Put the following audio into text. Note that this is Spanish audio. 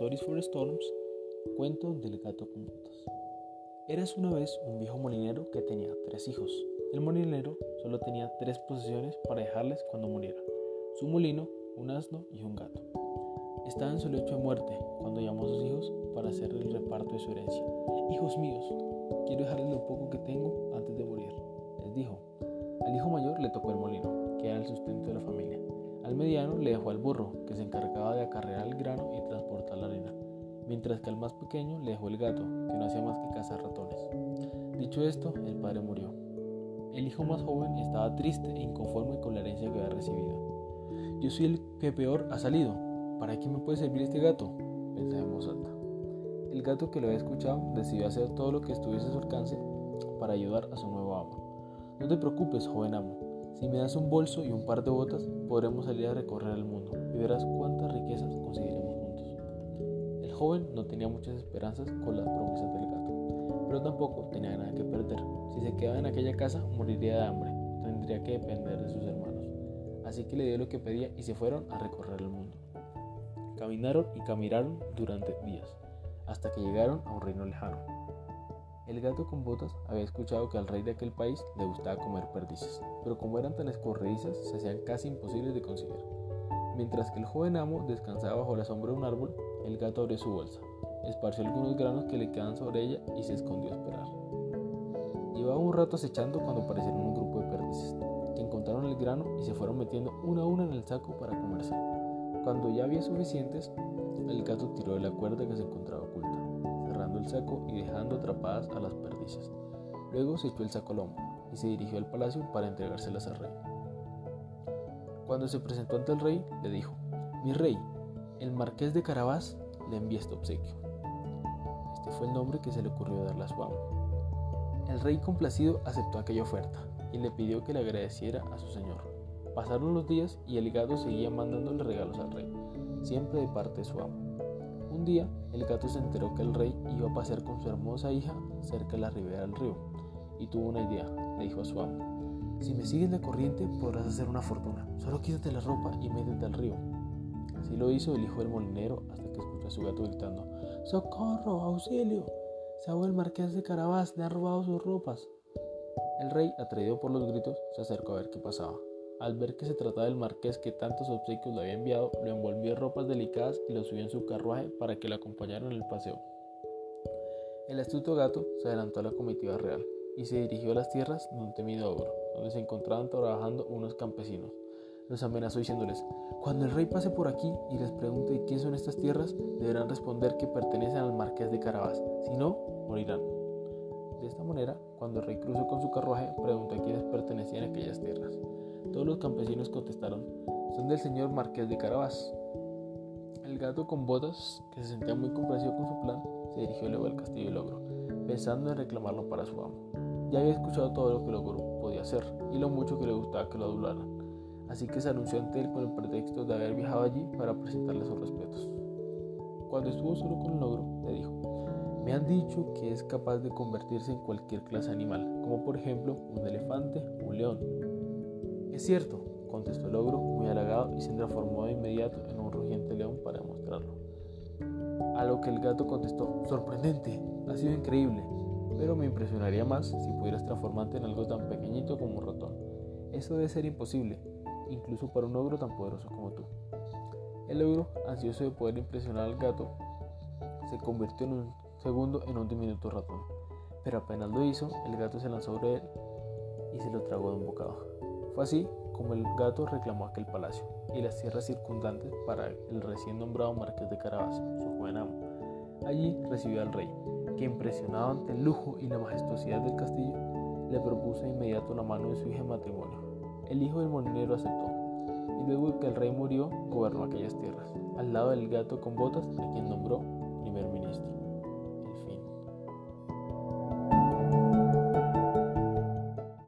Stories for Storms, cuento del gato con botas. Eras una vez un viejo molinero que tenía tres hijos. El molinero solo tenía tres posesiones para dejarles cuando muriera: su molino, un asno y un gato. Estaba en su lecho de muerte cuando llamó a sus hijos para hacer el reparto de su herencia. Hijos míos, quiero dejarles lo poco que tengo antes de morir, les dijo. Al hijo mayor le tocó el molino, que era el sustento de la familia. Al mediano le dejó al burro, que se encargaba de acarrear el grano y transportar la arena, mientras que al más pequeño le dejó el gato, que no hacía más que cazar ratones. Dicho esto, el padre murió. El hijo más joven estaba triste e inconforme con la herencia que había recibido. Yo soy el que peor ha salido. ¿Para qué me puede servir este gato? Pensaba en voz alta. El gato que lo había escuchado decidió hacer todo lo que estuviese a su alcance para ayudar a su nuevo amo. No te preocupes, joven amo, si me das un bolso y un par de botas, podremos salir a recorrer el mundo y verás cuántas riquezas conseguiremos juntos. El joven no tenía muchas esperanzas con las promesas del gato, pero tampoco tenía nada que perder. Si se quedaba en aquella casa, moriría de hambre, tendría que depender de sus hermanos. Así que le dio lo que pedía y se fueron a recorrer el mundo. Caminaron y caminaron durante días, hasta que llegaron a un reino lejano. El gato con botas había escuchado que al rey de aquel país le gustaba comer perdices, pero como eran tan escorredizas se hacían casi imposibles de conseguir. Mientras que el joven amo descansaba bajo la sombra de un árbol, el gato abrió su bolsa, esparció algunos granos que le quedaban sobre ella y se escondió a esperar. Llevaba un rato acechando cuando aparecieron un grupo de perdices, que encontraron el grano y se fueron metiendo una a una en el saco para comerse. Cuando ya había suficientes, el gato tiró de la cuerda que se encontraba oculta el saco y dejando atrapadas a las perdices. Luego se echó el saco al hombro y se dirigió al palacio para entregárselas al rey. Cuando se presentó ante el rey, le dijo, Mi rey, el marqués de Carabás le envía este obsequio. Este fue el nombre que se le ocurrió darle a su amo. El rey complacido aceptó aquella oferta y le pidió que le agradeciera a su señor. Pasaron los días y el gato seguía mandándole regalos al rey, siempre de parte de su amo. Un día, el gato se enteró que el rey iba a pasear con su hermosa hija cerca de la ribera del río y tuvo una idea. Le dijo a su amo: Si me sigues la corriente, podrás hacer una fortuna. Solo quítate la ropa y métete al río. Así lo hizo el hijo del molinero hasta que escuchó a su gato gritando: ¡Socorro! ¡Auxilio! Ahogó el marqués de Carabás, le han robado sus ropas. El rey, atraído por los gritos, se acercó a ver qué pasaba. Al ver que se trataba del marqués que tantos obsequios le había enviado, lo envolvió en ropas delicadas y lo subió en su carruaje para que lo acompañara en el paseo. El astuto gato se adelantó a la comitiva real y se dirigió a las tierras de un temido ogro, donde se encontraban trabajando unos campesinos. Los amenazó diciéndoles, cuando el rey pase por aquí y les pregunte quién son estas tierras, deberán responder que pertenecen al marqués de Carabás, si no, morirán. De esta manera, cuando el rey cruzó con su carruaje, preguntó a quiénes pertenecían aquellas tierras. Todos los campesinos contestaron, son del señor Marqués de Carabás. El gato con botas, que se sentía muy complacido con su plan, se dirigió luego al castillo del ogro, pensando en reclamarlo para su amo. Ya había escuchado todo lo que el ogro podía hacer y lo mucho que le gustaba que lo adularan, así que se anunció ante él con el pretexto de haber viajado allí para presentarle sus respetos. Cuando estuvo solo con el ogro, le dijo, me han dicho que es capaz de convertirse en cualquier clase animal, como por ejemplo un elefante, un león, es cierto, contestó el ogro, muy halagado, y se transformó de inmediato en un rugiente león para demostrarlo. A lo que el gato contestó, sorprendente, ha sido increíble, pero me impresionaría más si pudieras transformarte en algo tan pequeñito como un ratón. Eso debe ser imposible, incluso para un ogro tan poderoso como tú. El ogro, ansioso de poder impresionar al gato, se convirtió en un segundo en un diminuto ratón. Pero apenas lo hizo, el gato se lanzó sobre él y se lo tragó de un bocado. Así como el gato reclamó aquel palacio y las tierras circundantes para el recién nombrado marqués de Carabas, su joven amo. Allí recibió al rey, que impresionado ante el lujo y la majestuosidad del castillo, le propuso de inmediato la mano de su hija en matrimonio. El hijo del molinero aceptó, y luego que el rey murió, gobernó aquellas tierras, al lado del gato con botas, a quien nombró primer ministro.